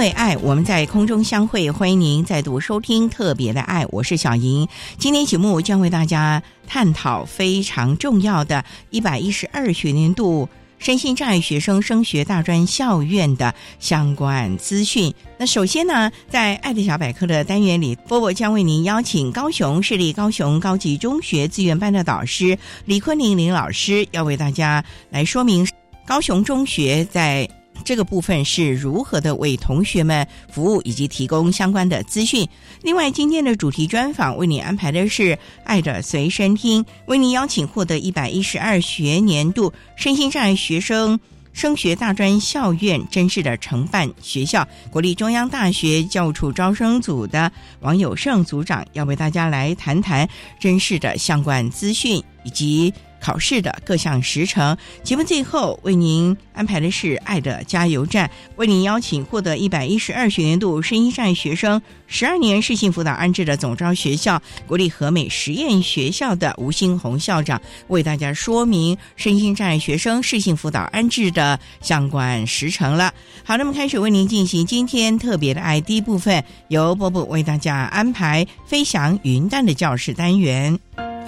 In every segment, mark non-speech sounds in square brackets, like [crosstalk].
为爱，我们在空中相会。欢迎您再度收听《特别的爱》，我是小莹。今天节目将为大家探讨非常重要的一百一十二学年度身心障碍学生升学大专校院的相关资讯。那首先呢，在“爱的小百科”的单元里，波波将为您邀请高雄市立高雄高级中学资源班的导师李坤林林老师，要为大家来说明高雄中学在。这个部分是如何的为同学们服务以及提供相关的资讯？另外，今天的主题专访为你安排的是“爱的随身听”，为您邀请获得一百一十二学年度身心障碍学生升学大专校院真试的承办学校——国立中央大学教务处招生组的王友胜组长，要为大家来谈谈真试的相关资讯以及。考试的各项时程，节目最后为您安排的是“爱的加油站”，为您邀请获得一百一十二学年度声音障碍学生十二年适性辅导安置的总招学校国立和美实验学校的吴新红校长，为大家说明身心障碍学生适性辅导安置的相关时程了。好，那么开始为您进行今天特别的爱第一部分，由波波为大家安排飞翔云端的教室单元。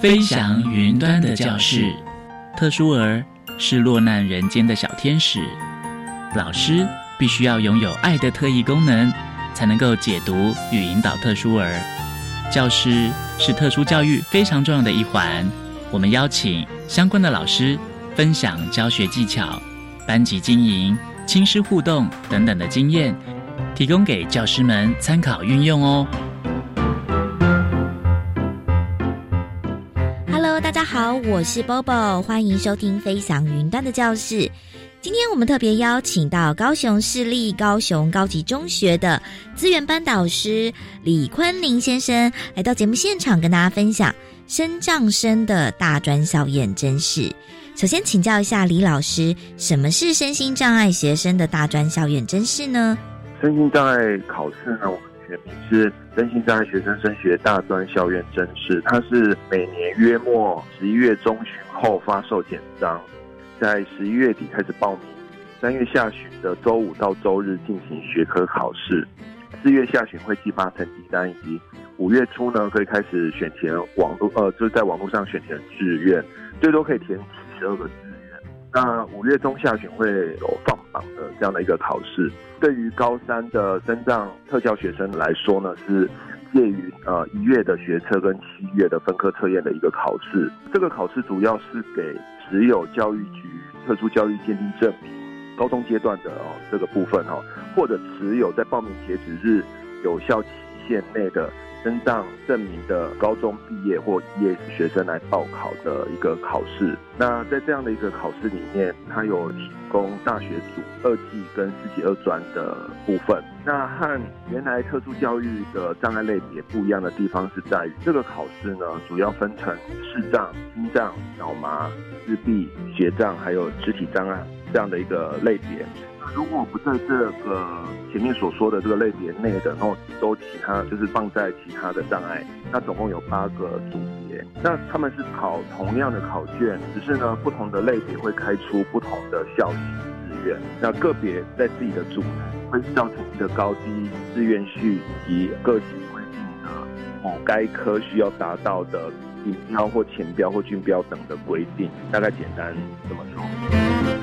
飞翔云端的教室，特殊儿是落难人间的小天使。老师必须要拥有爱的特异功能，才能够解读与引导特殊儿。教师是特殊教育非常重要的一环。我们邀请相关的老师分享教学技巧、班级经营、亲师互动等等的经验，提供给教师们参考运用哦。大家好，我是 Bobo，欢迎收听飞翔云端的教室。今天我们特别邀请到高雄市立高雄高级中学的资源班导师李坤林先生来到节目现场，跟大家分享升降生的大专校验真试。首先请教一下李老师，什么是身心障碍学生的大专校院真试呢？身心障碍考试呢？全名是真心障碍学生升学大专校院甄试，它是每年约末十一月中旬后发售简章，在十一月底开始报名，三月下旬的周五到周日进行学科考试，四月下旬会寄发成绩单，以及五月初呢可以开始选填网络呃就是在网络上选填志愿，最多可以填七十二个志愿。那五月中下旬会有放榜的这样的一个考试。对于高三的身障特教学生来说呢，是介于呃一月的学测跟七月的分科测验的一个考试。这个考试主要是给持有教育局特殊教育鉴定证明高中阶段的哦这个部分哈，或者持有在报名截止日有效期限内的。身障证明的高中毕业或毕业学生来报考的一个考试。那在这样的一个考试里面，它有提供大学组二技跟四级二专的部分。那和原来特殊教育的障碍类别不一样的地方是在于，这个考试呢主要分成视障、听障、脑麻、自闭、学障还有肢体障碍这样的一个类别。如果不在这个前面所说的这个类别内的，然后都其他就是放在其他的障碍，那总共有八个组别。那他们是考同样的考卷，只是呢不同的类别会开出不同的校型志愿。那个别在自己的组会照成绩的高低、志愿。序以及各级规定的某该科需要达到的顶标或前标或均标等的规定。大概简单这么说。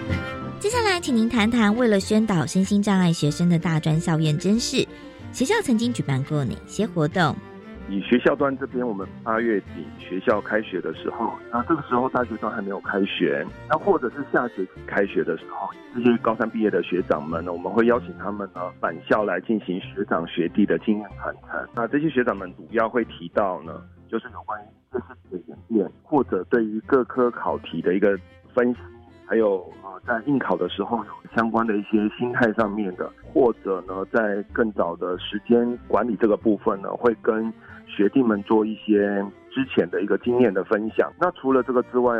接下来，请您谈谈为了宣导身心障碍学生的大专校院真事，学校曾经举办过哪些活动？以学校端这边，我们八月底学校开学的时候，那这个时候大学生还没有开学，那或者是下学期开学的时候，这些高三毕业的学长们呢，我们会邀请他们呢返校来进行学长学弟的经验传承。那这些学长们主要会提到呢，就是有关于这次的演变，或者对于各科考题的一个分析，还有呃在应考的时候有相关的一些心态上面的，或者呢在更早的时间管理这个部分呢，会跟学弟们做一些之前的一个经验的分享。那除了这个之外，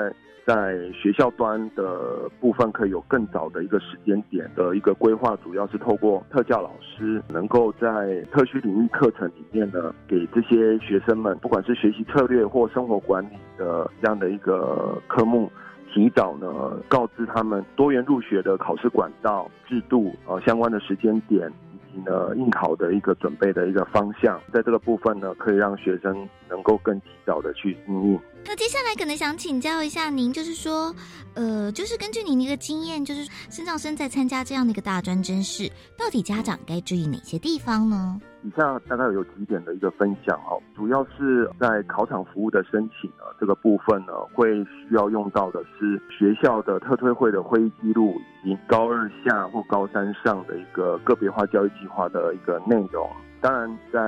在学校端的部分，可以有更早的一个时间点的一个规划，主要是透过特教老师能够在特需领域课程里面呢，给这些学生们，不管是学习策略或生活管理的这样的一个科目，提早呢告知他们多元入学的考试管道、制度呃相关的时间点。以及呢，应考的一个准备的一个方向，在这个部分呢，可以让学生能够更及早的去应用。那接下来可能想请教一下您，就是说，呃，就是根据您的一个经验，就是身障生在参加这样的一个大专真试，到底家长该注意哪些地方呢？以下大概有几点的一个分享哦，主要是在考场服务的申请呢这个部分呢，会需要用到的是学校的特推会的会议记录，以及高二下或高三上的一个个别化教育计划的一个内容。当然，在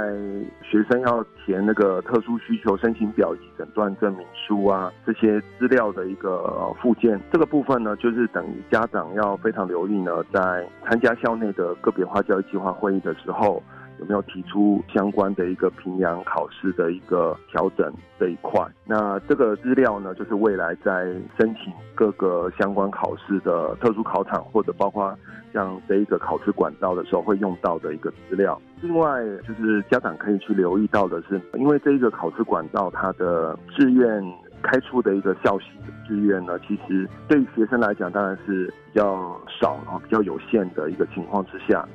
学生要填那个特殊需求申请表及诊断证明书啊这些资料的一个附件，这个部分呢，就是等于家长要非常留意呢，在参加校内的个别化教育计划会议的时候。有没有提出相关的一个平阳考试的一个调整这一块？那这个资料呢，就是未来在申请各个相关考试的特殊考场，或者包括像这一个考试管道的时候会用到的一个资料。另外，就是家长可以去留意到的是，因为这一个考试管道它的志愿开出的一个校系志愿呢，其实对于学生来讲当然是比较少啊，比较有限的一个情况之下。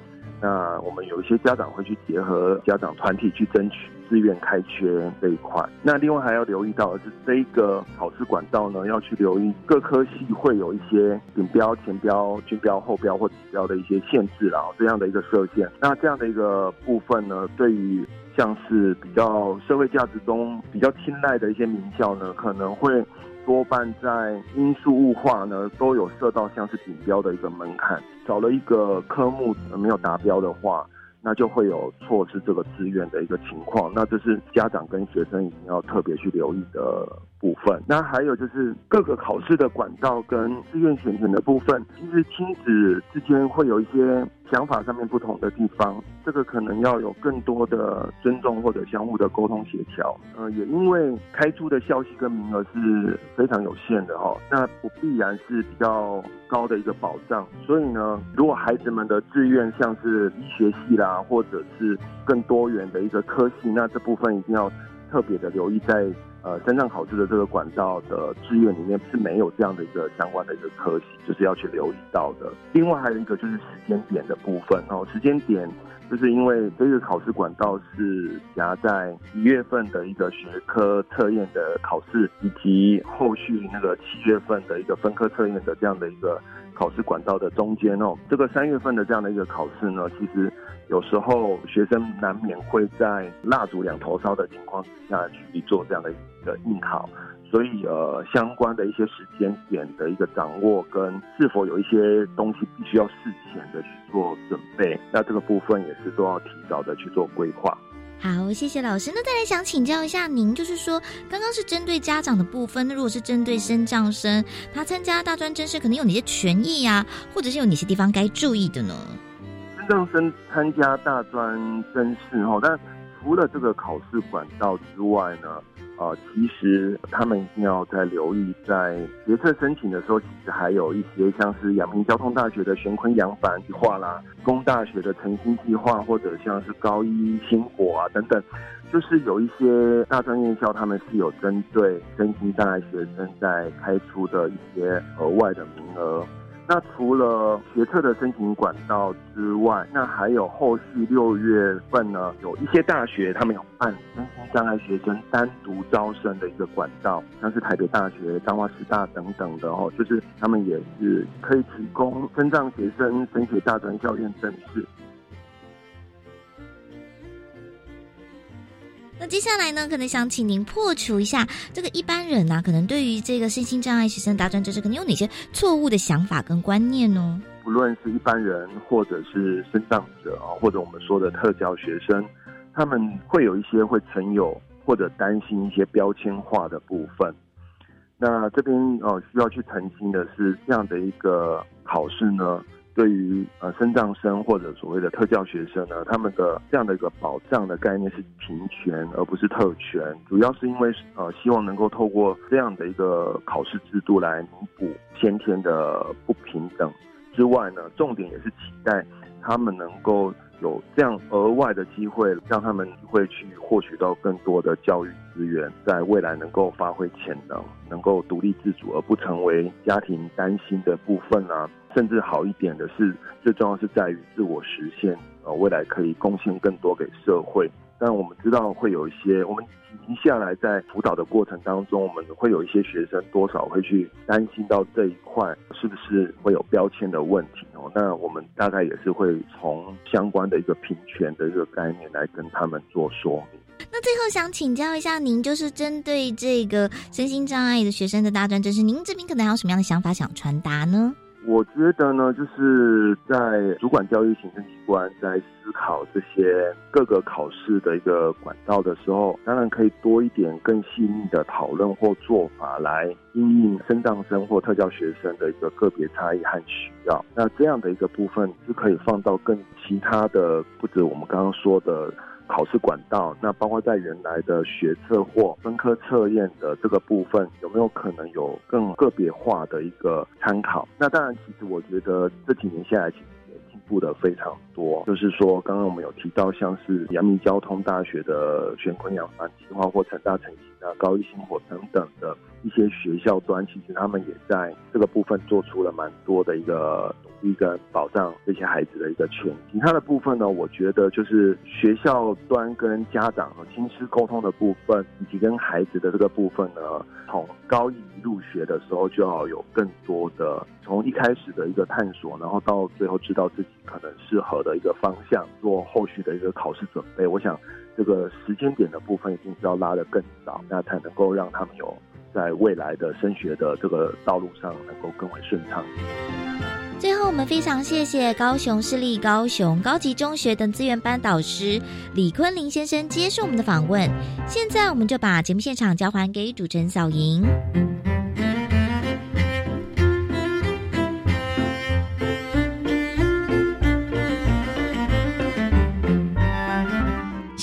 那我们有一些家长会去结合家长团体去争取自愿开缺这一块。那另外还要留意到的是，这一个考试管道呢，要去留意各科系会有一些顶标、前标、均标、后标或指标的一些限制啦，这样的一个设限。那这样的一个部分呢，对于像是比较社会价值中比较青睐的一些名校呢，可能会。多半在因素物化呢，都有设到像是顶标的一个门槛，找了一个科目没有达标的话，那就会有错失这个志愿的一个情况。那这是家长跟学生一定要特别去留意的。部分，那还有就是各个考试的管道跟志愿选填的部分，其实亲子之间会有一些想法上面不同的地方，这个可能要有更多的尊重或者相互的沟通协调。呃，也因为开出的校系跟名额是非常有限的哈，那不必然是比较高的一个保障。所以呢，如果孩子们的志愿像是医学系啦，或者是更多元的一个科系，那这部分一定要特别的留意在。呃，山上考试的这个管道的志愿里面是没有这样的一个相关的一个科系，就是要去留意到的。另外还有一个就是时间点的部分哦，时间点就是因为这个考试管道是夹在一月份的一个学科测验的考试，以及后续那个七月份的一个分科测验的这样的一个考试管道的中间哦。这个三月份的这样的一个考试呢，其实。有时候学生难免会在蜡烛两头烧的情况之下去做这样的一个应考，所以呃相关的一些时间点的一个掌握跟是否有一些东西必须要事前的去做准备，那这个部分也是都要提早的去做规划。好，谢谢老师。那再来想请教一下您，就是说刚刚是针对家长的部分，那如果是针对升降生，他参加大专真试可能有哪些权益呀，或者是有哪些地方该注意的呢？正身参加大专真试哈，但除了这个考试管道之外呢，呃，其实他们一定要在留意，在决策申请的时候，其实还有一些像是阳明交通大学的玄坤扬帆计划啦，工大学的诚心计划，或者像是高一星火啊等等，就是有一些大专院校，他们是有针对身心障碍学生在开出的一些额外的名额。那除了学测的申请管道之外，那还有后续六月份呢，有一些大学他们有办身心障碍学生单独招生的一个管道，像是台北大学、彰化师大等等的哦，就是他们也是可以提供身障学生升学大专校院正式。接下来呢，可能想请您破除一下这个一般人呐，可能对于这个身心障碍学生大专就是可能有哪些错误的想法跟观念呢？不论是一般人，或者是身障者啊，或者我们说的特教学生，他们会有一些会存有或者担心一些标签化的部分。那这边哦，需要去澄清的是，这样的一个考试呢。对于呃，身障生或者所谓的特教学生呢，他们的这样的一个保障的概念是平权，而不是特权。主要是因为呃，希望能够透过这样的一个考试制度来弥补先天的不平等之外呢，重点也是期待他们能够有这样额外的机会，让他们会去获取到更多的教育资源，在未来能够发挥潜能，能够独立自主，而不成为家庭担心的部分啊。甚至好一点的是，最重要是在于自我实现，呃，未来可以贡献更多给社会。但我们知道会有一些，我们停下来在辅导的过程当中，我们会有一些学生多少会去担心到这一块是不是会有标签的问题哦。那我们大概也是会从相关的一个平权的一个概念来跟他们做说明。那最后想请教一下您，就是针对这个身心障碍的学生的大专，就是您这边可能还有什么样的想法想传达呢？我觉得呢，就是在主管教育行政机关在思考这些各个考试的一个管道的时候，当然可以多一点更细腻的讨论或做法来应应身障生或特教学生的一个个别差异和需要。那这样的一个部分是可以放到更其他的，不止我们刚刚说的。考试管道，那包括在原来的学测或分科测验的这个部分，有没有可能有更个别化的一个参考？那当然，其实我觉得这几年下来，其实也进步的非常多。就是说，刚刚我们有提到，像是阳明交通大学的玄坤养繁计划或成大成型啊、高一星火等等的一些学校端，其实他们也在这个部分做出了蛮多的一个。一个保障这些孩子的一个权益，其他的部分呢，我觉得就是学校端跟家长和亲师沟通的部分，以及跟孩子的这个部分呢，从高一入学的时候就要有更多的从一开始的一个探索，然后到最后知道自己可能适合的一个方向，做后续的一个考试准备。我想这个时间点的部分一定是要拉得更早，那才能够让他们有在未来的升学的这个道路上能够更为顺畅。最后，我们非常谢谢高雄市立高雄高级中学等资源班导师李坤林先生接受我们的访问。现在，我们就把节目现场交还给主持人小莹。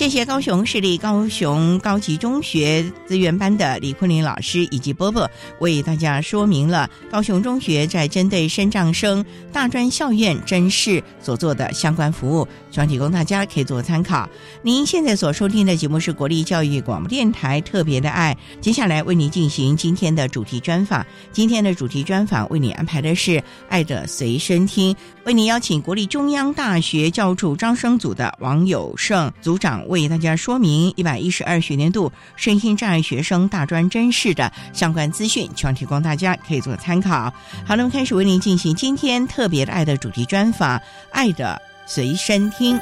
谢谢高雄市立高雄高级中学资源班的李坤林老师以及波波为大家说明了高雄中学在针对升障生大专校院甄试所做的相关服务，希望提供大家可以做参考。您现在所收听的节目是国立教育广播电台特别的爱，接下来为您进行今天的主题专访。今天的主题专访为你安排的是爱的随身听，为您邀请国立中央大学教助招生组的王友胜组长。为大家说明一百一十二学年度身心障碍学生大专真试的相关资讯，希望提供大家可以做参考。好，那么开始为您进行今天特别的爱的主题专访，爱的随身听。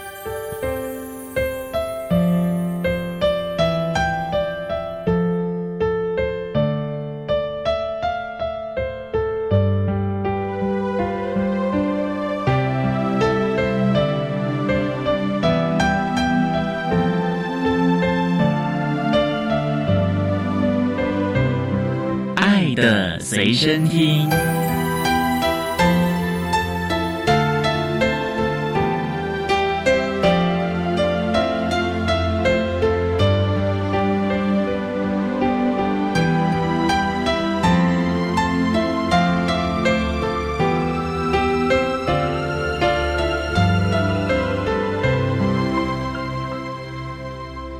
声音。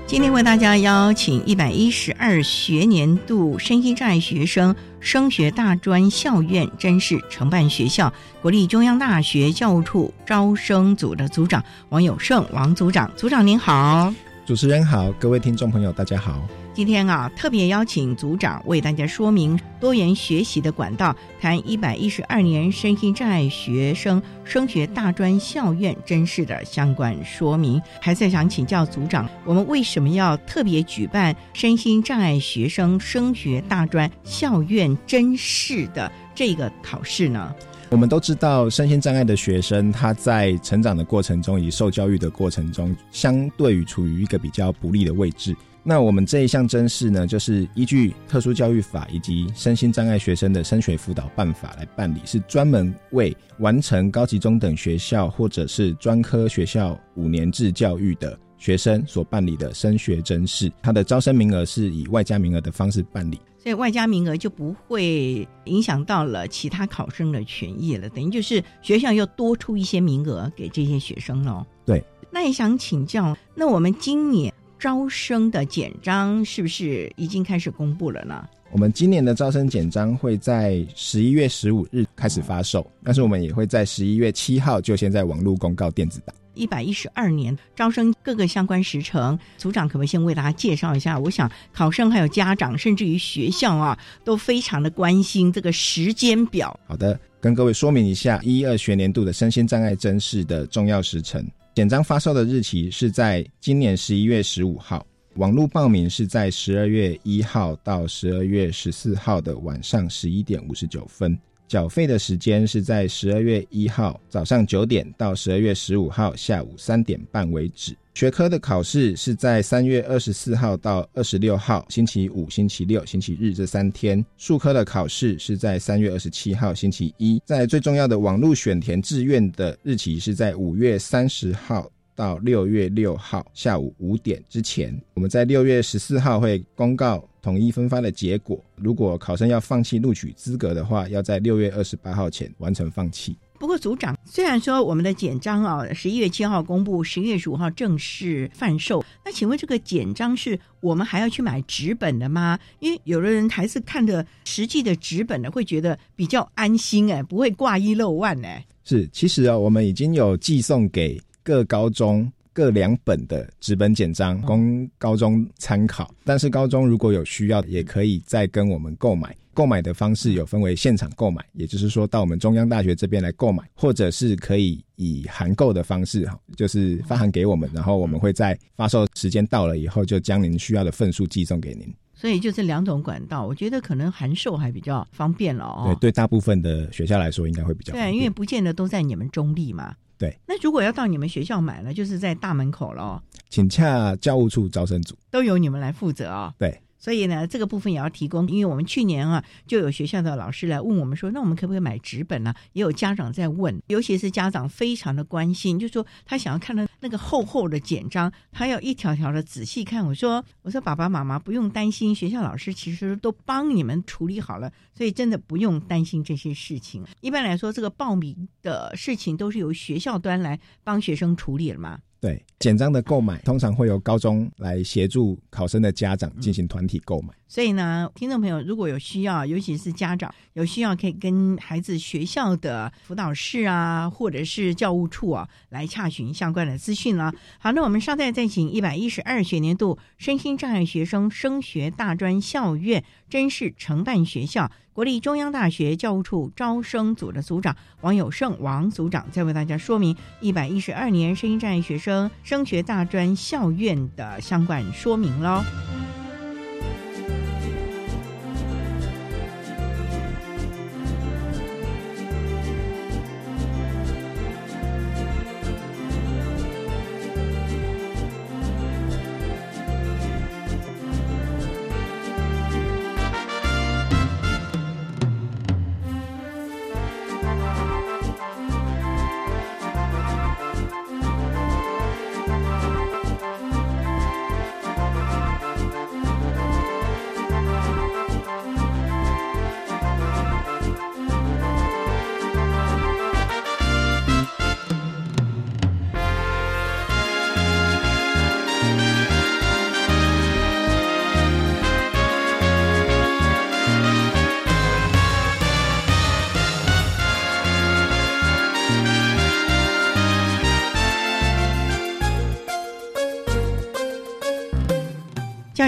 今天为大家邀请一百一十二学年度身心障碍学生。升学大专校院真是承办学校国立中央大学教务处招生组的组长王友胜，王组长，组长您好。主持人好，各位听众朋友，大家好。今天啊，特别邀请组长为大家说明多元学习的管道，谈一百一十二年身心障碍学生升学大专校院真试的相关说明。还在想请教组长，我们为什么要特别举办身心障碍学生升学大专校院真试的这个考试呢？我们都知道，身心障碍的学生他在成长的过程中，以受教育的过程中，相对于处于一个比较不利的位置。那我们这一项甄试呢，就是依据特殊教育法以及身心障碍学生的升学辅导办法来办理，是专门为完成高级中等学校或者是专科学校五年制教育的学生所办理的升学甄试。它的招生名额是以外加名额的方式办理。所以外加名额就不会影响到了其他考生的权益了，等于就是学校又多出一些名额给这些学生喽。对，那也想请教，那我们今年招生的简章是不是已经开始公布了呢？我们今年的招生简章会在十一月十五日开始发售，但是我们也会在十一月七号就先在网络公告电子档。一百一十二年招生各个相关时程，组长可不可以先为大家介绍一下？我想考生还有家长，甚至于学校啊，都非常的关心这个时间表。好的，跟各位说明一下一二学年度的身心障碍真试的重要时程。简章发售的日期是在今年十一月十五号，网络报名是在十二月一号到十二月十四号的晚上十一点五十九分。缴费的时间是在十二月一号早上九点到十二月十五号下午三点半为止。学科的考试是在三月二十四号到二十六号星期五、星期六、星期日这三天。数科的考试是在三月二十七号星期一。在最重要的网络选填志愿的日期是在五月三十号。到六月六号下午五点之前，我们在六月十四号会公告统一分发的结果。如果考生要放弃录取资格的话，要在六月二十八号前完成放弃。不过，组长虽然说我们的简章啊，十一月七号公布，十一月十五号正式贩售。那请问这个简章是我们还要去买纸本的吗？因为有的人还是看着实际的纸本的，会觉得比较安心哎，不会挂一漏万哎。是，其实啊，我们已经有寄送给。各高中各两本的纸本简章供高中参考，但是高中如果有需要，也可以再跟我们购买。购买的方式有分为现场购买，也就是说到我们中央大学这边来购买，或者是可以以函购的方式，哈，就是发函给我们，然后我们会在发售时间到了以后，就将您需要的份数寄送给您。所以就这两种管道，我觉得可能函授还比较方便了哦。对，对，大部分的学校来说应该会比较对，因为不见得都在你们中立嘛。对，那如果要到你们学校买了，就是在大门口了。请洽教务处招生组，都由你们来负责哦。对。所以呢，这个部分也要提供，因为我们去年啊，就有学校的老师来问我们说，那我们可不可以买纸本呢？也有家长在问，尤其是家长非常的关心，就说他想要看到那个厚厚的简章，他要一条条的仔细看。我说，我说爸爸妈妈不用担心，学校老师其实都帮你们处理好了，所以真的不用担心这些事情。一般来说，这个报名的事情都是由学校端来帮学生处理了嘛。对简章的购买，通常会由高中来协助考生的家长进行团体购买。所以呢，听众朋友如果有需要，尤其是家长有需要，可以跟孩子学校的辅导室啊，或者是教务处啊，来查询相关的资讯了。好，那我们稍待再请一百一十二学年度身心障碍学生升学大专校院真试承办学校。国立中央大学教务处招生组的组长王友胜王组长，在为大家说明一百一十二年声音障碍学生升学大专校院的相关说明喽。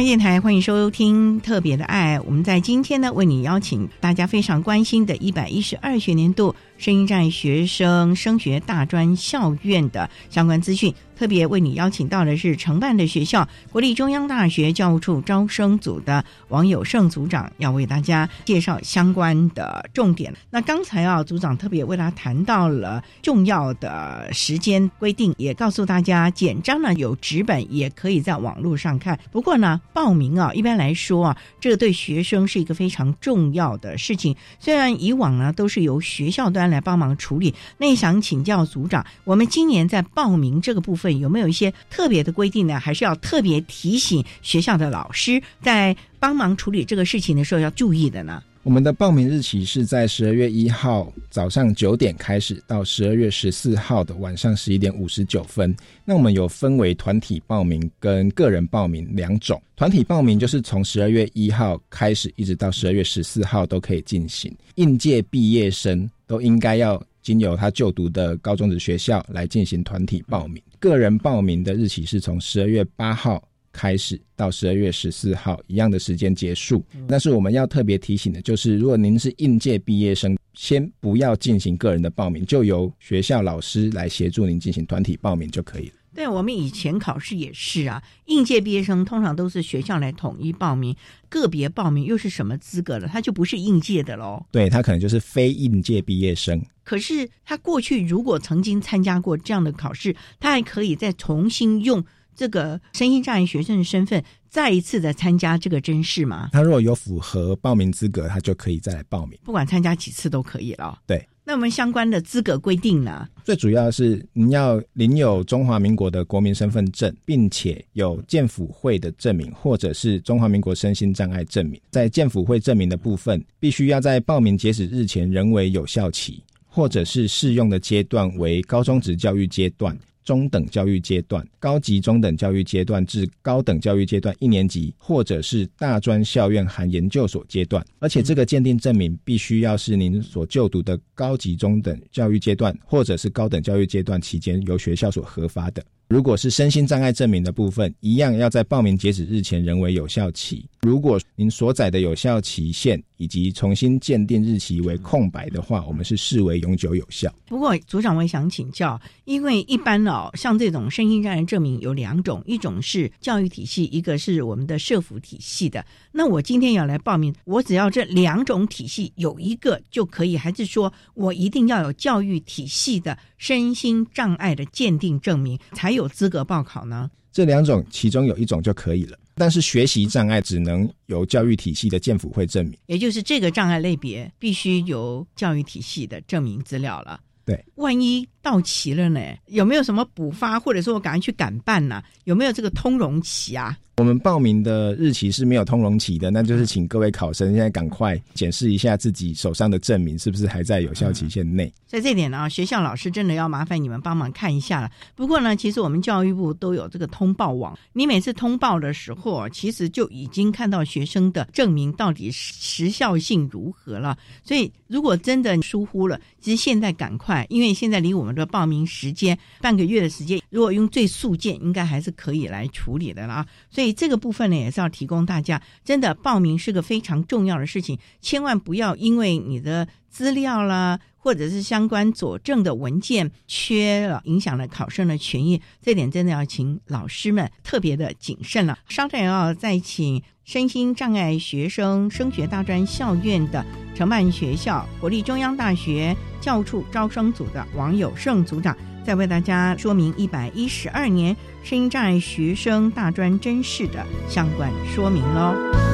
电台，欢迎收听特别的爱。我们在今天呢，为你邀请大家非常关心的一百一十二学年度声音障碍学生升学大专校院的相关资讯。特别为你邀请到的是承办的学校国立中央大学教务处招生组的王友胜组长，要为大家介绍相关的重点。那刚才啊，组长特别为大家谈到了重要的时间规定，也告诉大家简章呢有纸本，也可以在网络上看。不过呢，报名啊，一般来说啊，这个对学生是一个非常重要的事情。虽然以往呢都是由学校端来帮忙处理，那想请教组长，我们今年在报名这个部分。有没有一些特别的规定呢？还是要特别提醒学校的老师，在帮忙处理这个事情的时候要注意的呢？我们的报名日期是在十二月一号早上九点开始，到十二月十四号的晚上十一点五十九分。那我们有分为团体报名跟个人报名两种。团体报名就是从十二月一号开始，一直到十二月十四号都可以进行。应届毕业生都应该要经由他就读的高中的学校来进行团体报名。个人报名的日期是从十二月八号开始到十二月十四号一样的时间结束。但是我们要特别提醒的就是，如果您是应届毕业生，先不要进行个人的报名，就由学校老师来协助您进行团体报名就可以了。对，我们以前考试也是啊，应届毕业生通常都是学校来统一报名，个别报名又是什么资格了？他就不是应届的喽。对他可能就是非应届毕业生。可是他过去如果曾经参加过这样的考试，他还可以再重新用这个身心障碍学生的身份再一次的参加这个甄试吗？他如果有符合报名资格，他就可以再来报名，不管参加几次都可以了。对。那我们相关的资格规定呢？最主要是您要领有中华民国的国民身份证，并且有健辅会的证明，或者是中华民国身心障碍证明。在健辅会证明的部分，必须要在报名截止日前仍为有效期，或者是适用的阶段为高中职教育阶段。中等教育阶段、高级中等教育阶段至高等教育阶段一年级，或者是大专校院含研究所阶段，而且这个鉴定证明必须要是您所就读的高级中等教育阶段，或者是高等教育阶段期间由学校所核发的。如果是身心障碍证明的部分，一样要在报名截止日前仍为有效期。如果您所载的有效期限以及重新鉴定日期为空白的话，我们是视为永久有效。不过，组长我也想请教，因为一般哦，像这种身心障碍证明有两种，一种是教育体系，一个是我们的社福体系的。那我今天要来报名，我只要这两种体系有一个就可以，还是说我一定要有教育体系的身心障碍的鉴定证明才有资格报考呢？这两种其中有一种就可以了。但是学习障碍只能由教育体系的建辅会证明，也就是这个障碍类别必须由教育体系的证明资料了。对，万一到期了呢？有没有什么补发，或者说我赶快去赶办呢？有没有这个通融期啊？我们报名的日期是没有通融期的，那就是请各位考生现在赶快检视一下自己手上的证明是不是还在有效期限内。在这点呢，学校老师真的要麻烦你们帮忙看一下了。不过呢，其实我们教育部都有这个通报网，你每次通报的时候，其实就已经看到学生的证明到底时效性如何了。所以如果真的疏忽了，其实现在赶快，因为现在离我们的报名时间半个月的时间，如果用最速件，应该还是可以来处理的了啊。所以这个部分呢，也是要提供大家，真的报名是个非常重要的事情，千万不要因为你的资料啦，或者是相关佐证的文件缺了，影响了考生的权益。这点真的要请老师们特别的谨慎了。稍等，要再请身心障碍学生升学大专校院的承办学校国立中央大学教务处招生组的王友胜组长。再为大家说明一百一十二年身心障碍学生大专真试的相关说明喽。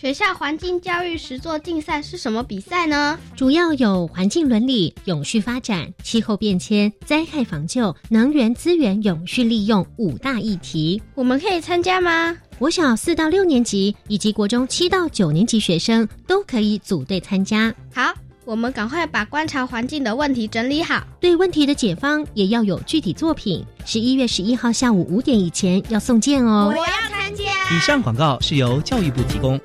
学校环境教育实作竞赛是什么比赛呢？主要有环境伦理、永续发展、气候变迁、灾害防救、能源资源永续利用五大议题。我们可以参加吗？国小四到六年级以及国中七到九年级学生都可以组队参加。好，我们赶快把观察环境的问题整理好。对问题的解方也要有具体作品。十一月十一号下午五点以前要送件哦。我要参加。以上广告是由教育部提供。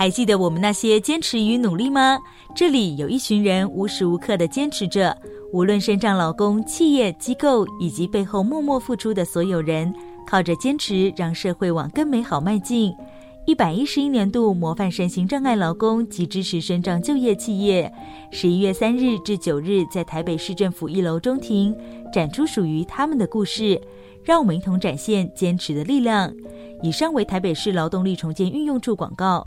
还记得我们那些坚持与努力吗？这里有一群人无时无刻的坚持着，无论身障劳工、企业机构以及背后默默付出的所有人，靠着坚持，让社会往更美好迈进。一百一十一年度模范身心障碍劳工及支持身障就业企业，十一月三日至九日在台北市政府一楼中庭展出属于他们的故事，让我们一同展现坚持的力量。以上为台北市劳动力重建运用处广告。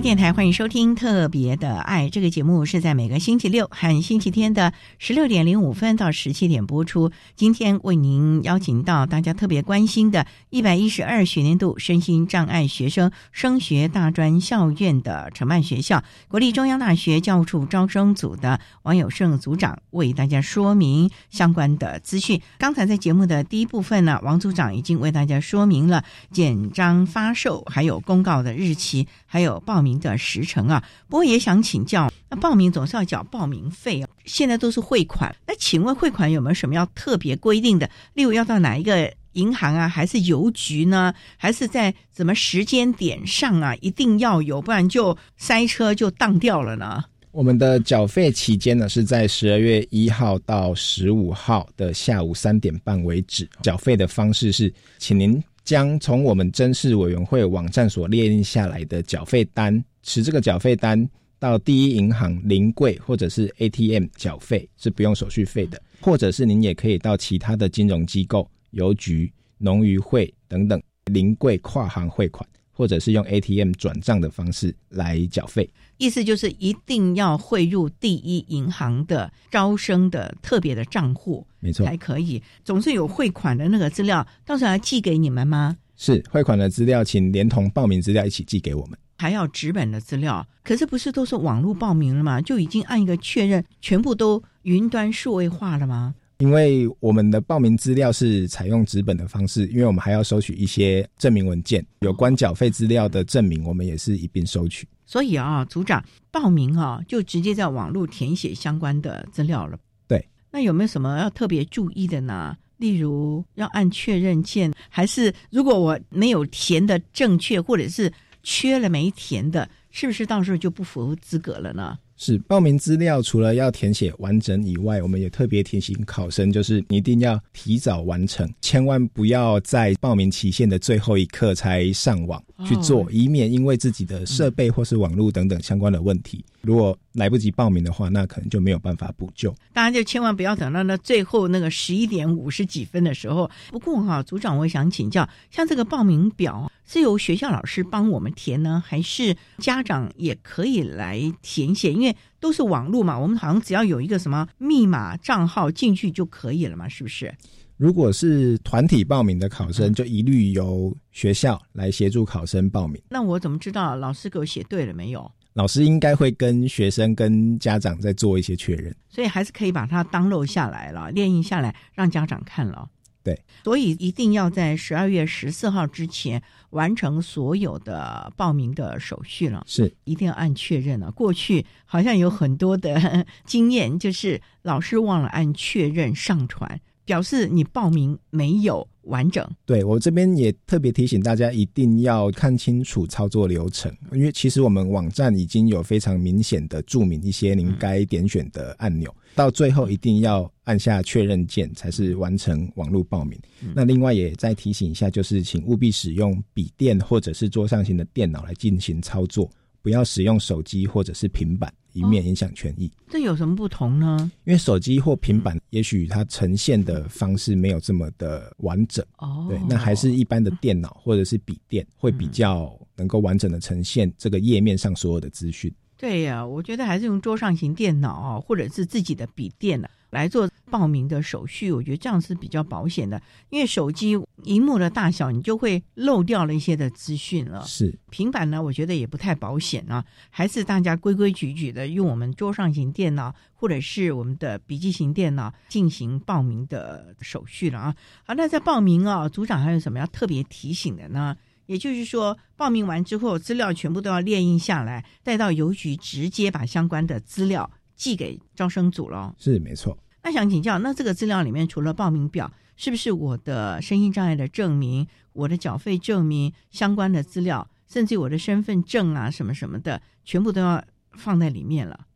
电台欢迎收听《特别的爱》这个节目，是在每个星期六和星期天的十六点零五分到十七点播出。今天为您邀请到大家特别关心的一百一十二学年度身心障碍学生升学大专校院的承办学校国立中央大学教务处招生组的王友胜组长为大家说明相关的资讯。刚才在节目的第一部分呢，王组长已经为大家说明了简章发售、还有公告的日期、还有报名。的时程啊，不过也想请教，那报名总是要缴报名费哦，现在都是汇款，那请问汇款有没有什么要特别规定的？例如要到哪一个银行啊，还是邮局呢？还是在什么时间点上啊？一定要有，不然就塞车就当掉了呢？我们的缴费期间呢，是在十二月一号到十五号的下午三点半为止。缴费的方式是，请您将从我们真试委员会网站所列印下来的缴费单。持这个缴费单到第一银行临柜或者是 ATM 缴费是不用手续费的，或者是您也可以到其他的金融机构、邮局、农渔会等等临柜跨行汇款，或者是用 ATM 转账的方式来缴费。意思就是一定要汇入第一银行的招生的特别的账户，没错，还可以。总是有汇款的那个资料，到时候要寄给你们吗？是汇款的资料，请连同报名资料一起寄给我们。还要纸本的资料，可是不是都是网络报名了吗？就已经按一个确认，全部都云端数位化了吗？因为我们的报名资料是采用纸本的方式，因为我们还要收取一些证明文件，有关缴费资料的证明，我们也是一并收取。所以啊，组长报名啊，就直接在网络填写相关的资料了。对，那有没有什么要特别注意的呢？例如要按确认键，还是如果我没有填的正确，或者是？缺了没填的，是不是到时候就不符合资格了呢？是报名资料除了要填写完整以外，我们也特别提醒考生，就是一定要提早完成，千万不要在报名期限的最后一刻才上网去做，以免因为自己的设备或是网络等等相关的问题，如果来不及报名的话，那可能就没有办法补救。大家就千万不要等到那最后那个十一点五十几分的时候。不过哈，组长，我想请教，像这个报名表是由学校老师帮我们填呢，还是家长也可以来填写？因为都是网络嘛，我们好像只要有一个什么密码账号进去就可以了嘛，是不是？如果是团体报名的考生，就一律由学校来协助考生报名。那我怎么知道老师给我写对了没有？老师应该会跟学生、跟家长再做一些确认，所以还是可以把它当录下来了，练印下来让家长看了。对，所以一定要在十二月十四号之前完成所有的报名的手续了。是，一定要按确认了。过去好像有很多的 [laughs] 经验，就是老师忘了按确认上传，表示你报名没有完整。对我这边也特别提醒大家，一定要看清楚操作流程，因为其实我们网站已经有非常明显的注明一些您该点选的按钮。到最后一定要按下确认键，才是完成网络报名。那另外也再提醒一下，就是请务必使用笔电或者是桌上型的电脑来进行操作，不要使用手机或者是平板，以免影响权益。这有什么不同呢？因为手机或平板，也许它呈现的方式没有这么的完整。哦，对，那还是一般的电脑或者是笔电会比较能够完整的呈现这个页面上所有的资讯。对呀，我觉得还是用桌上型电脑啊，或者是自己的笔电呢来做报名的手续。我觉得这样是比较保险的，因为手机荧幕的大小，你就会漏掉了一些的资讯了。是平板呢，我觉得也不太保险啊，还是大家规规矩矩的用我们桌上型电脑或者是我们的笔记型电脑进行报名的手续了啊。好，那在报名啊，组长还有什么要特别提醒的呢？也就是说，报名完之后，资料全部都要列印下来，带到邮局，直接把相关的资料寄给招生组了。是没错。那想请教，那这个资料里面除了报名表，是不是我的身心障碍的证明、我的缴费证明相关的资料，甚至我的身份证啊什么什么的，全部都要放在里面了？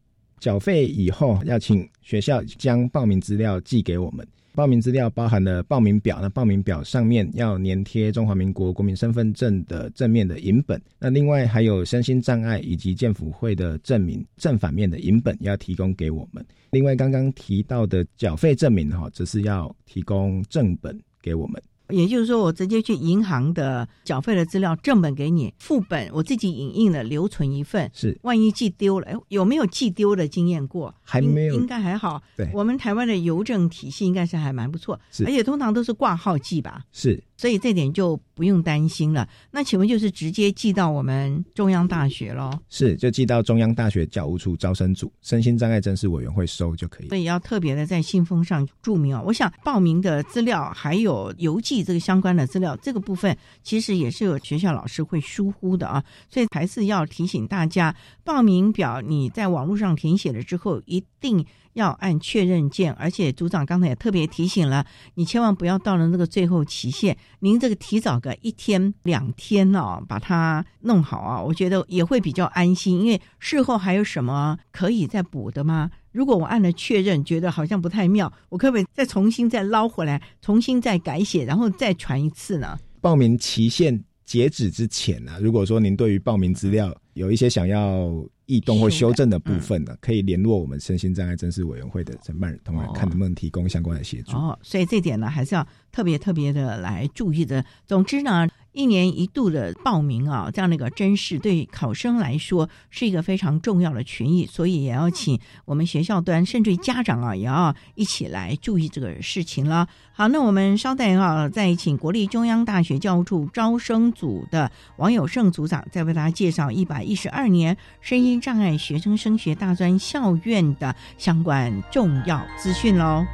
缴费以后，要请学校将报名资料寄给我们。报名资料包含了报名表，那报名表上面要粘贴中华民国国民身份证的正面的影本，那另外还有身心障碍以及健辅会的证明正反面的影本要提供给我们。另外刚刚提到的缴费证明哈，则是要提供正本给我们。也就是说，我直接去银行的缴费的资料正本给你，副本我自己影印了留存一份。是，万一寄丢了，哎有没有寄丢的经验过？还没有，应该还好。对，我们台湾的邮政体系应该是还蛮不错，是，而且通常都是挂号寄吧。是。所以这点就不用担心了。那请问就是直接寄到我们中央大学喽？是，就寄到中央大学教务处招生组身心障碍正式委员会收就可以。所以要特别的在信封上注明哦。我想报名的资料还有邮寄这个相关的资料，这个部分其实也是有学校老师会疏忽的啊。所以还是要提醒大家，报名表你在网络上填写了之后，一定。要按确认键，而且组长刚才也特别提醒了，你千万不要到了那个最后期限，您这个提早个一天两天哦，把它弄好啊，我觉得也会比较安心，因为事后还有什么可以再补的吗？如果我按了确认，觉得好像不太妙，我可不可以再重新再捞回来，重新再改写，然后再传一次呢？报名期限截止之前呢，如果说您对于报名资料有一些想要。异动或修正的部分呢，可以联络我们身心障碍正式委员会的承办人，同来看能不能提供相关的协助。哦，所以这点呢，还是要特别特别的来注意的。总之呢。一年一度的报名啊，这样的一个真试，对考生来说是一个非常重要的权益，所以也要请我们学校端，甚至家长啊，也要一起来注意这个事情了。好，那我们稍待啊，再请国立中央大学教务处招生组的王友胜组长，再为大家介绍一百一十二年声音障碍学生升学大专校院的相关重要资讯喽。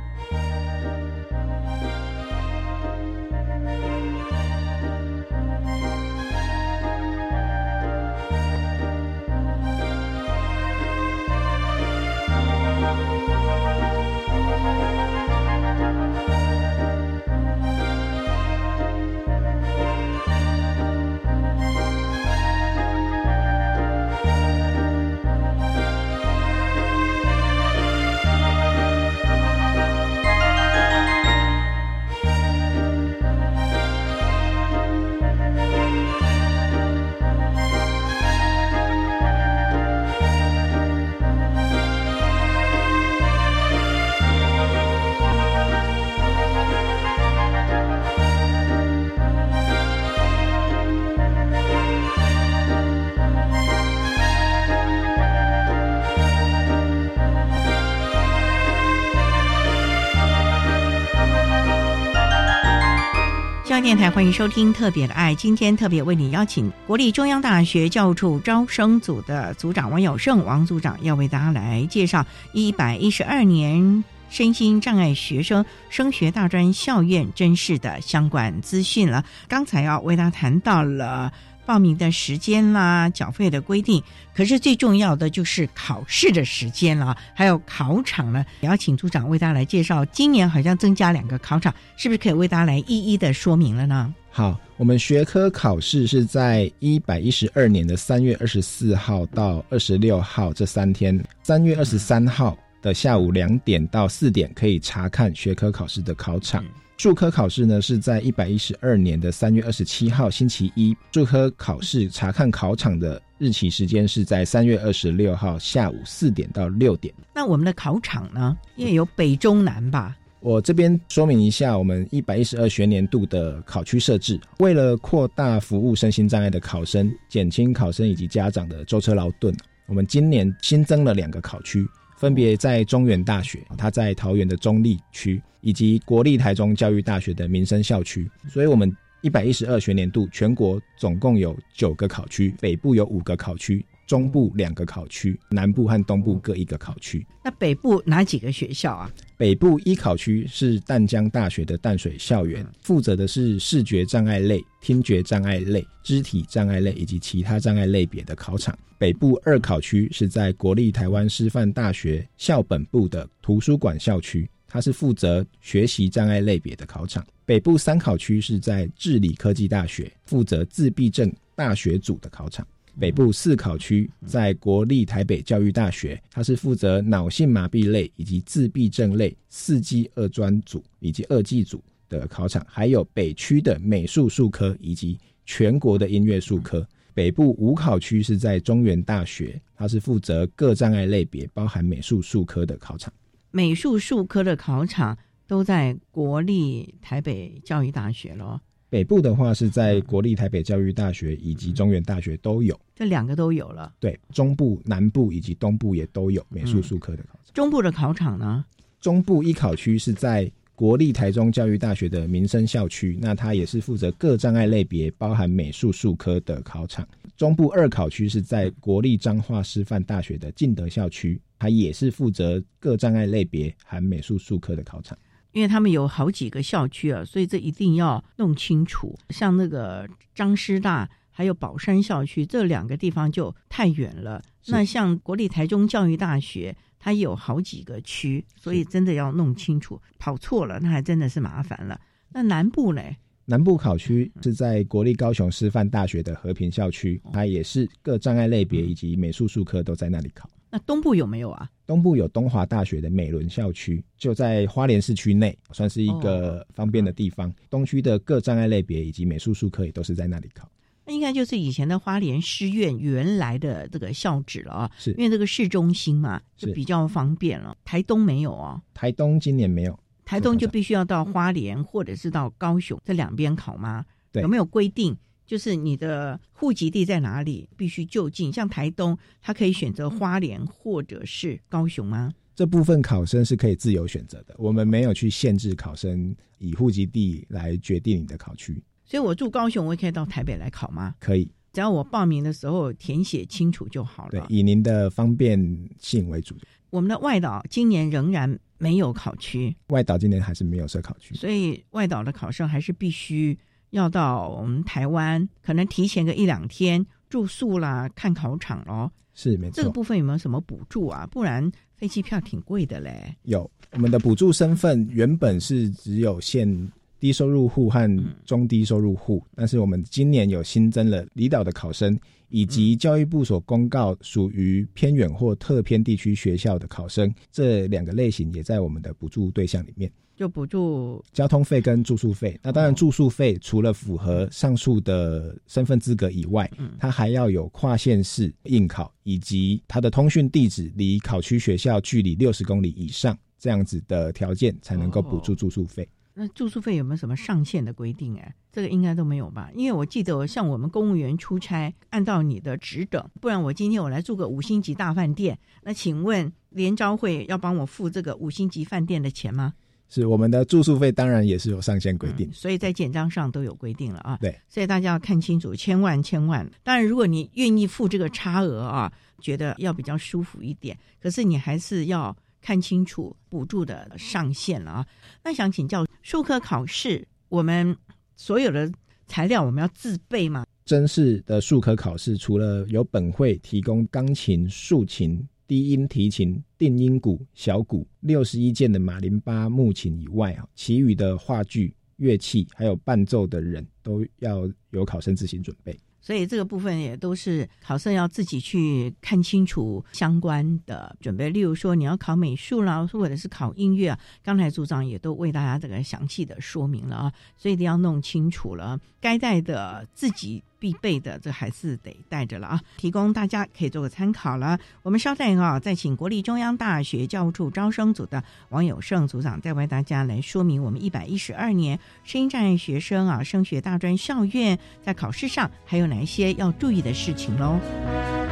电台，欢迎收听《特别的爱》。今天特别为你邀请国立中央大学教务处招生组的组长王友胜王组长，要为大家来介绍一百一十二年身心障碍学生升学大专校院真试的相关资讯了。刚才要为大家谈到了。报名的时间啦，缴费的规定，可是最重要的就是考试的时间了，还有考场呢。也要请组长为大家来介绍。今年好像增加两个考场，是不是可以为大家来一一的说明了呢？好，我们学科考试是在一百一十二年的三月二十四号到二十六号这三天。三月二十三号的下午两点到四点可以查看学科考试的考场。数科考试呢是在一百一十二年的三月二十七号星期一，数科考试查看考场的日期时间是在三月二十六号下午四点到六点。那我们的考场呢，因为有北中南吧？我这边说明一下，我们一百一十二学年度的考区设置，为了扩大服务身心障碍的考生，减轻考生以及家长的舟车劳顿，我们今年新增了两个考区。分别在中原大学，它在桃园的中立区，以及国立台中教育大学的民生校区。所以，我们一百一十二学年度全国总共有九个考区，北部有五个考区，中部两个考区，南部和东部各一个考区。那北部哪几个学校啊？北部一考区是淡江大学的淡水校园，负责的是视觉障碍类、听觉障碍类、肢体障碍类以及其他障碍类别的考场。北部二考区是在国立台湾师范大学校本部的图书馆校区，它是负责学习障碍类别的考场。北部三考区是在治理科技大学，负责自闭症大学组的考场。北部四考区在国立台北教育大学，它是负责脑性麻痹类以及自闭症类四技二专组以及二技组的考场，还有北区的美术术科以及全国的音乐术科。北部五考区是在中原大学，它是负责各障碍类别，包含美术术科的考场。美术术科的考场都在国立台北教育大学咯。北部的话是在国立台北教育大学以及中原大学都有，这两个都有了。对，中部、南部以及东部也都有美术术科的考场。中部的考场呢？中部一考区是在国立台中教育大学的民生校区，那它也是负责各障碍类别，包含美术术科的考场。中部二考区是在国立彰化师范大学的进德校区，它也是负责各障碍类别含美术术科的考场。因为他们有好几个校区啊，所以这一定要弄清楚。像那个张师大还有宝山校区这两个地方就太远了。那像国立台中教育大学，它有好几个区，所以真的要弄清楚。跑错了，那还真的是麻烦了。那南部呢？南部考区是在国立高雄师范大学的和平校区，它也是各障碍类别以及美术术科都在那里考。那东部有没有啊？东部有东华大学的美伦校区，就在花莲市区内，算是一个方便的地方。东区的各障碍类别以及美术术科也都是在那里考。那应该就是以前的花莲师院原来的这个校址了啊，是因为这个市中心嘛，就比较方便了。台东没有啊？台东今年没有，台东就必须要到花莲或者是到高雄这两边考吗？对，有没有规定？就是你的户籍地在哪里，必须就近。像台东，他可以选择花莲或者是高雄吗？这部分考生是可以自由选择的，我们没有去限制考生以户籍地来决定你的考区。所以我住高雄，我也可以到台北来考吗？可以，只要我报名的时候填写清楚就好了。对，以您的方便性为主。我们的外岛今年仍然没有考区，外岛今年还是没有设考区，所以外岛的考生还是必须。要到我们台湾，可能提前个一两天住宿啦，看考场哦。是没错。这个部分有没有什么补助啊？不然飞机票挺贵的嘞。有，我们的补助身份原本是只有限低收入户和中低收入户，但是我们今年有新增了离岛的考生，以及教育部所公告属于偏远或特偏地区学校的考生，这两个类型也在我们的补助对象里面。就补助交通费跟住宿费。那当然，住宿费除了符合上述的身份资格以外，嗯，它还要有跨县市应考，以及它的通讯地址离考区学校距离六十公里以上这样子的条件，才能够补助住宿费。那住宿费有没有什么上限的规定？哎，这个应该都没有吧？因为我记得，像我们公务员出差，按照你的职等，不然我今天我来住个五星级大饭店，那请问联招会要帮我付这个五星级饭店的钱吗？是我们的住宿费当然也是有上限规定，所以在简章上都有规定了啊。对，所以大家要看清楚，千万千万。当然，如果你愿意付这个差额啊，觉得要比较舒服一点，可是你还是要看清楚补助的上限了啊。那想请教，术科考试我们所有的材料我们要自备吗？真试的术科考试，除了有本会提供钢琴、竖琴。低音提琴、定音鼓、小鼓、六十一件的马林巴木琴以外啊，其余的话剧、乐器还有伴奏的人都要由考生自行准备。所以这个部分也都是考生要自己去看清楚相关的准备。例如说，你要考美术啦，或者是考音乐啊，刚才组长也都为大家这个详细的说明了啊，所以一定要弄清楚了，该带的自己。必备的，这还是得带着了啊！提供大家可以做个参考了。我们稍等啊，再请国立中央大学教务处招生组的王友胜组长，再为大家来说明我们一百一十二年声音障碍学生啊升学大专校院在考试上还有哪一些要注意的事情喽。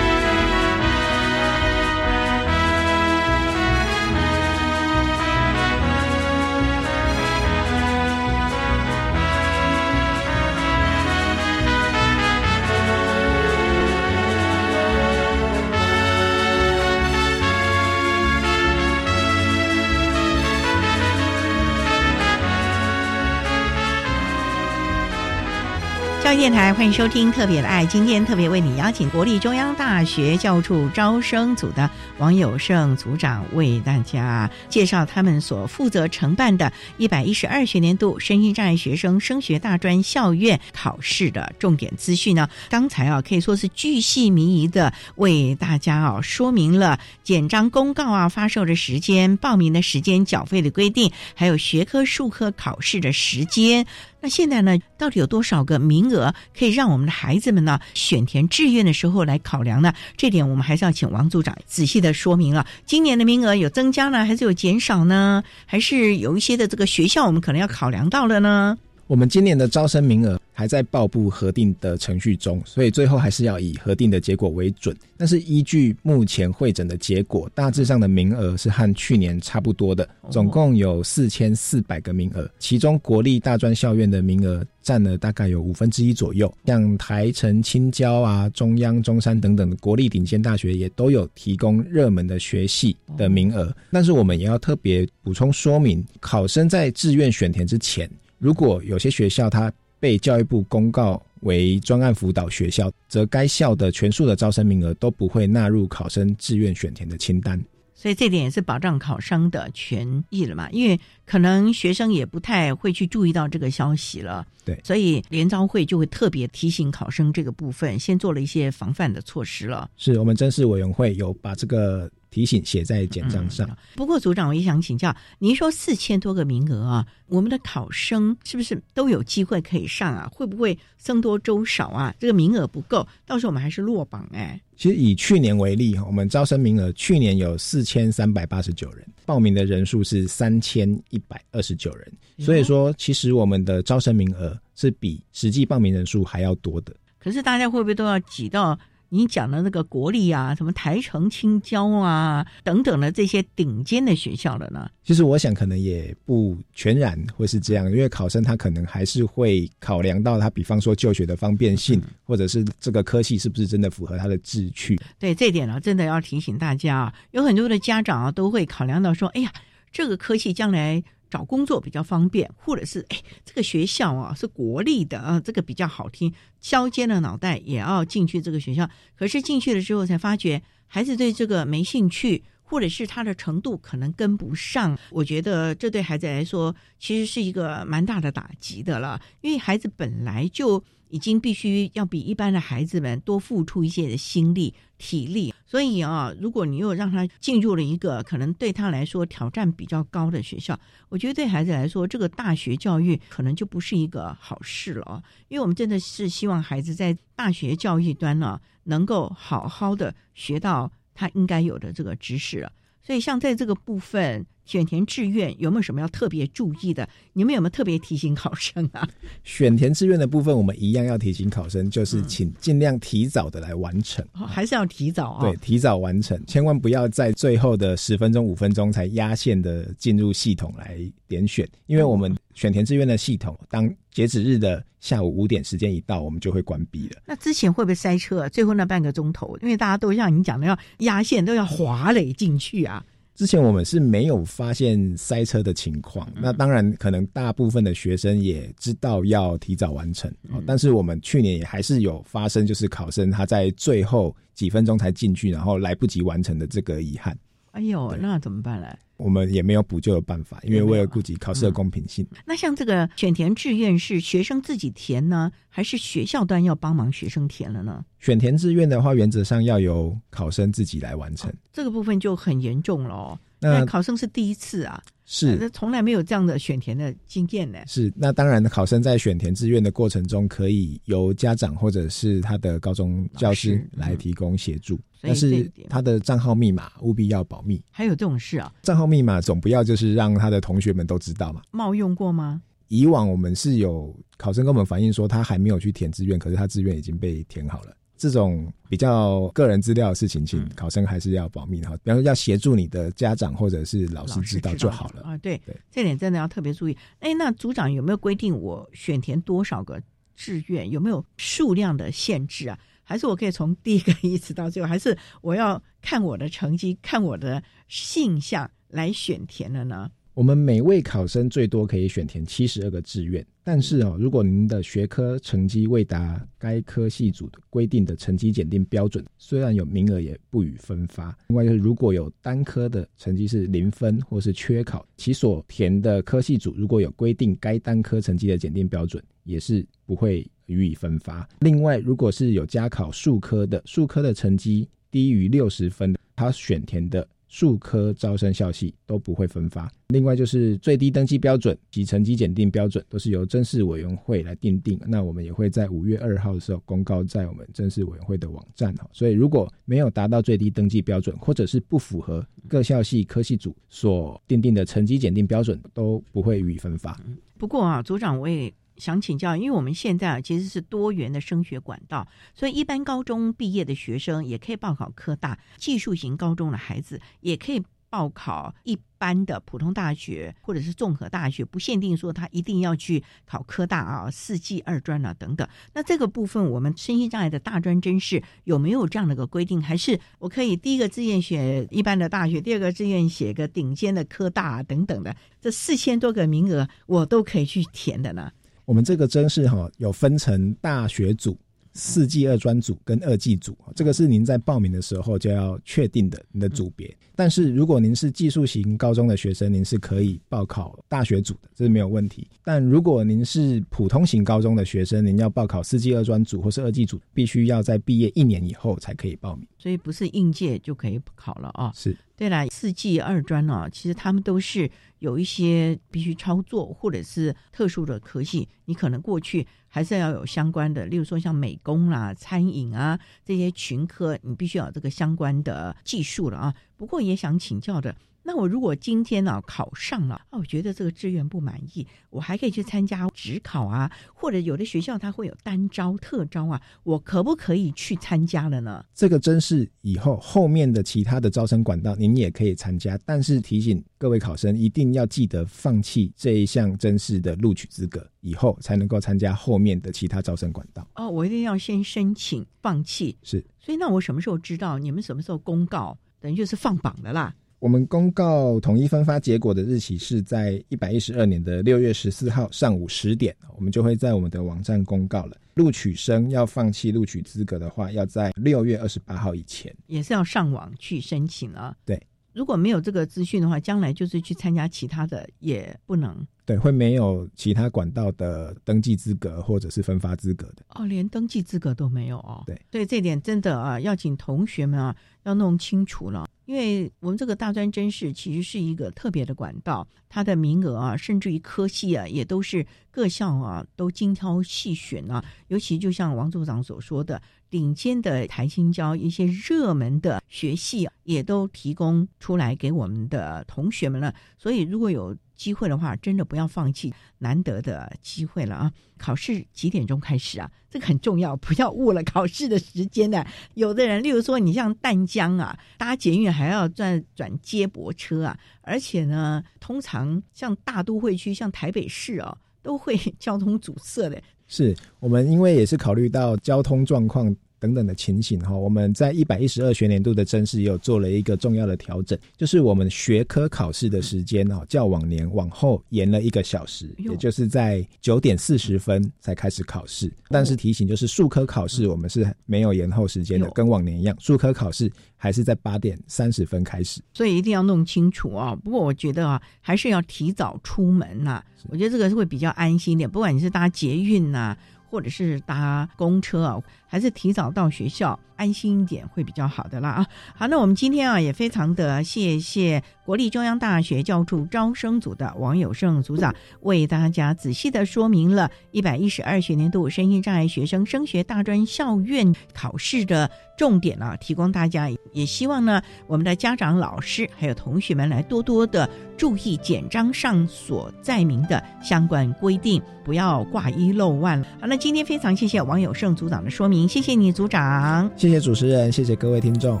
电台欢迎收听《特别的爱》，今天特别为你邀请国立中央大学教务处招生组的王友胜组长为大家介绍他们所负责承办的一百一十二学年度身心障碍学生升学大专校院考试的重点资讯呢。刚才啊可以说是巨细靡遗的为大家啊说明了简章公告啊发售的时间、报名的时间、缴费的规定，还有学科数科考试的时间。那现在呢，到底有多少个名额可以让我们的孩子们呢选填志愿的时候来考量呢？这点我们还是要请王组长仔细的说明了。今年的名额有增加呢，还是有减少呢？还是有一些的这个学校我们可能要考量到了呢？我们今年的招生名额还在报部核定的程序中，所以最后还是要以核定的结果为准。但是依据目前会诊的结果，大致上的名额是和去年差不多的，总共有四千四百个名额，其中国立大专校院的名额占了大概有五分之一左右。像台城、青椒啊、中央、中山等等的国立顶尖大学也都有提供热门的学系的名额。但是我们也要特别补充说明，考生在志愿选填之前。如果有些学校它被教育部公告为专案辅导学校，则该校的全数的招生名额都不会纳入考生志愿选填的清单。所以这点也是保障考生的权益了嘛？因为可能学生也不太会去注意到这个消息了。对，所以联招会就会特别提醒考生这个部分，先做了一些防范的措施了。是我们真试委员会有把这个。提醒写在简章上。不过，组长，我也想请教，您说四千多个名额啊，我们的考生是不是都有机会可以上啊？会不会僧多粥少啊？这个名额不够，到时候我们还是落榜哎。其实以去年为例哈，我们招生名额去年有四千三百八十九人，报名的人数是三千一百二十九人，所以说其实我们的招生名额是比实际报名人数还要多的。可是大家会不会都要挤到？你讲的那个国立啊，什么台城、青椒啊等等的这些顶尖的学校了呢？其实我想可能也不全然会是这样，因为考生他可能还是会考量到他，比方说就学的方便性，或者是这个科系是不是真的符合他的志趣。对这点呢，真的要提醒大家啊，有很多的家长啊都会考量到说，哎呀，这个科系将来。找工作比较方便，或者是哎，这个学校啊是国立的啊，这个比较好听，削尖了脑袋也要进去这个学校。可是进去了之后才发觉，孩子对这个没兴趣，或者是他的程度可能跟不上，我觉得这对孩子来说其实是一个蛮大的打击的了，因为孩子本来就。已经必须要比一般的孩子们多付出一些的心力、体力，所以啊，如果你又让他进入了一个可能对他来说挑战比较高的学校，我觉得对孩子来说，这个大学教育可能就不是一个好事了啊。因为我们真的是希望孩子在大学教育端呢，能够好好的学到他应该有的这个知识了。所以，像在这个部分。选填志愿有没有什么要特别注意的？你们有没有特别提醒考生啊？选填志愿的部分，我们一样要提醒考生，就是请尽量提早的来完成，还是要提早啊？对，提早完成，千万不要在最后的十分钟、五分钟才压线的进入系统来点选，因为我们选填志愿的系统，当截止日的下午五点时间一到，我们就会关闭了。那之前会不会塞车？最后那半个钟头，因为大家都像你讲的，要压线，都要滑垒进去啊。之前我们是没有发现塞车的情况，那当然可能大部分的学生也知道要提早完成，但是我们去年也还是有发生，就是考生他在最后几分钟才进去，然后来不及完成的这个遗憾。哎呦，那怎么办呢？我们也没有补救的办法，因为为了顾及考试的公平性。那像这个选填志愿是学生自己填呢，还是学校端要帮忙学生填了呢？选填志愿的话，原则上要由考生自己来完成。这个部分就很严重了。那考生是第一次啊。是，从来没有这样的选填的经验呢。是，那当然，考生在选填志愿的过程中，可以由家长或者是他的高中教师来提供协助，但是他的账号密码务必要保密。还有这种事啊？账号密码总不要就是让他的同学们都知道嘛？冒用过吗？以往我们是有考生跟我们反映说，他还没有去填志愿，可是他志愿已经被填好了。这种比较个人资料的事情，请考生还是要保密哈。比方说，要协助你的家长或者是老师知道就好了啊。对对，这点真的要特别注意。哎，那组长有没有规定我选填多少个志愿？有没有数量的限制啊？还是我可以从第一个一直到最后？还是我要看我的成绩、看我的性向来选填的呢？我们每位考生最多可以选填七十二个志愿，但是哦，如果您的学科成绩未达该科系组的规定的成绩检定标准，虽然有名额也不予分发。另外就是如果有单科的成绩是零分或是缺考，其所填的科系组如果有规定该单科成绩的检定标准，也是不会予以分发。另外，如果是有加考数科的，数科的成绩低于六十分，他选填的。数科招生校系都不会分发。另外就是最低登记标准及成绩检定标准都是由正式委员会来定定。那我们也会在五月二号的时候公告在我们正式委员会的网站哈。所以如果没有达到最低登记标准，或者是不符合各校系科系组所定定的成绩检定标准，都不会予以分发。不过啊，组长我也。想请教，因为我们现在啊其实是多元的升学管道，所以一般高中毕业的学生也可以报考科大，技术型高中的孩子也可以报考一般的普通大学或者是综合大学，不限定说他一定要去考科大啊、四技二专啊等等。那这个部分，我们身心障碍的大专真是有没有这样的个规定？还是我可以第一个志愿选一般的大学，第二个志愿写个顶尖的科大啊等等的，这四千多个名额我都可以去填的呢？我们这个真是哈有分成大学组、四技二专组跟二技组，这个是您在报名的时候就要确定的你的组别。但是如果您是技术型高中的学生，您是可以报考大学组的，这是没有问题。但如果您是普通型高中的学生，您要报考四技二专组或是二技组，必须要在毕业一年以后才可以报名。所以不是应届就可以考了啊？是。对啦，四技二专呢，其实他们都是有一些必须操作或者是特殊的科系，你可能过去还是要有相关的，例如说像美工啦、餐饮啊这些群科，你必须要有这个相关的技术了啊。不过也想请教的。那我如果今天呢考上了啊，我觉得这个志愿不满意，我还可以去参加职考啊，或者有的学校它会有单招、特招啊，我可不可以去参加了呢？这个真是以后后面的其他的招生管道，您也可以参加，但是提醒各位考生一定要记得放弃这一项真试的录取资格，以后才能够参加后面的其他招生管道。哦，我一定要先申请放弃，是。所以那我什么时候知道？你们什么时候公告？等于就是放榜的啦。我们公告统一分发结果的日期是在一百一十二年的六月十四号上午十点，我们就会在我们的网站公告了。录取生要放弃录取资格的话，要在六月二十八号以前，也是要上网去申请啊。对，如果没有这个资讯的话，将来就是去参加其他的也不能。对，会没有其他管道的登记资格或者是分发资格的。哦，连登记资格都没有哦。对，所以，这点真的啊，要请同学们啊要弄清楚了。因为我们这个大专真试其实是一个特别的管道，它的名额啊，甚至于科系啊，也都是各校啊都精挑细选啊。尤其就像王组长所说的，顶尖的台青教一些热门的学系啊也都提供出来给我们的同学们了。所以如果有机会的话，真的不要放弃难得的机会了啊！考试几点钟开始啊？这个很重要，不要误了考试的时间呢。有的人，例如说你像淡江啊，搭捷运还要转转接驳车啊，而且呢，通常像大都会区，像台北市啊，都会 [laughs] 交通阻塞的。是我们因为也是考虑到交通状况。等等的情形哈，我们在一百一十二学年度的真试也有做了一个重要的调整，就是我们学科考试的时间哈，较往年往后延了一个小时，也就是在九点四十分才开始考试。但是提醒就是数科考试我们是没有延后时间的，跟往年一样，数科考试还是在八点三十分开始。所以一定要弄清楚啊！不过我觉得啊，还是要提早出门呐，我觉得这个是会比较安心点。不管你是搭捷运呐。或者是搭公车啊，还是提早到学校，安心一点会比较好的啦啊。好，那我们今天啊也非常的谢谢国立中央大学教助招生组的王友胜组长，为大家仔细的说明了一百一十二学年度身心障碍学生升学大专校院考试的重点啊，提供大家。也希望呢，我们的家长、老师还有同学们来多多的注意简章上所载明的相关规定，不要挂一漏万。好，那今天非常谢谢王友胜组长的说明，谢谢你组长，谢谢主持人，谢谢各位听众。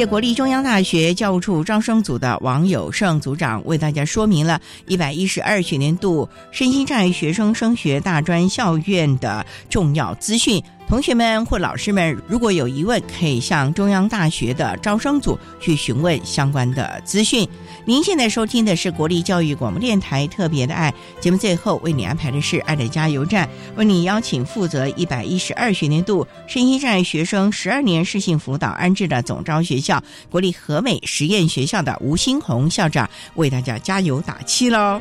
谢国立中央大学教务处招生组的王友胜组长为大家说明了一百一十二学年度身心障碍学生升学大专校院的重要资讯。同学们或老师们如果有疑问，可以向中央大学的招生组去询问相关的资讯。您现在收听的是国立教育广播电台特别的爱节目，最后为你安排的是爱的加油站，为你邀请负责一百一十二学年度身心障碍学生十二年适性辅导安置的总招学校国立和美实验学校的吴新红校长为大家加油打气喽。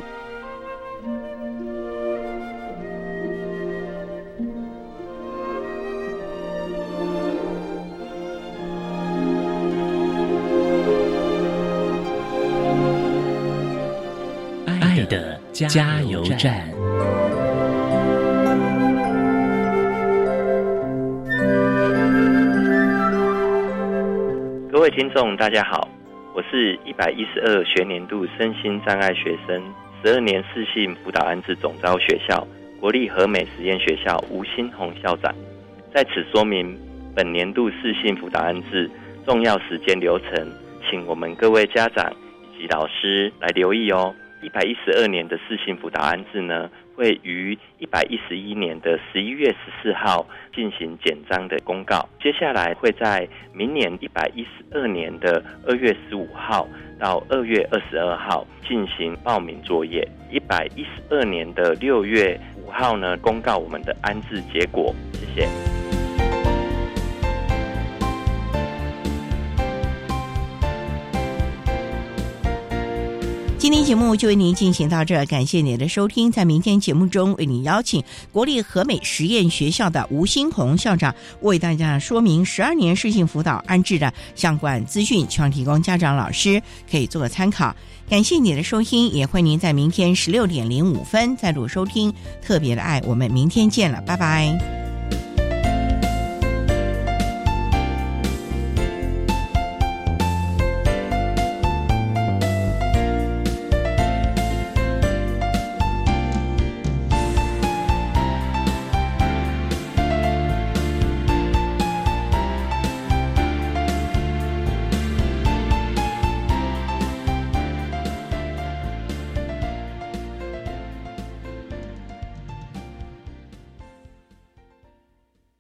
加油站。各位听众，大家好，我是一百一十二学年度身心障碍学生十二年四性辅导安置总招学校国立和美实验学校吴新红校长，在此说明本年度四性辅导安置重要时间流程，请我们各位家长以及老师来留意哦。一百一十二年的四性辅导安置呢，会于一百一十一年的十一月十四号进行简章的公告。接下来会在明年一百一十二年的二月十五号到二月二十二号进行报名作业。一百一十二年的六月五号呢，公告我们的安置结果。谢谢。今天节目就为您进行到这，感谢您的收听。在明天节目中，为您邀请国立和美实验学校的吴新红校长为大家说明十二年适性辅导安置的相关资讯，希望提供家长、老师可以做个参考。感谢你的收听，也欢迎您在明天十六点零五分再度收听。特别的爱，我们明天见了，拜拜。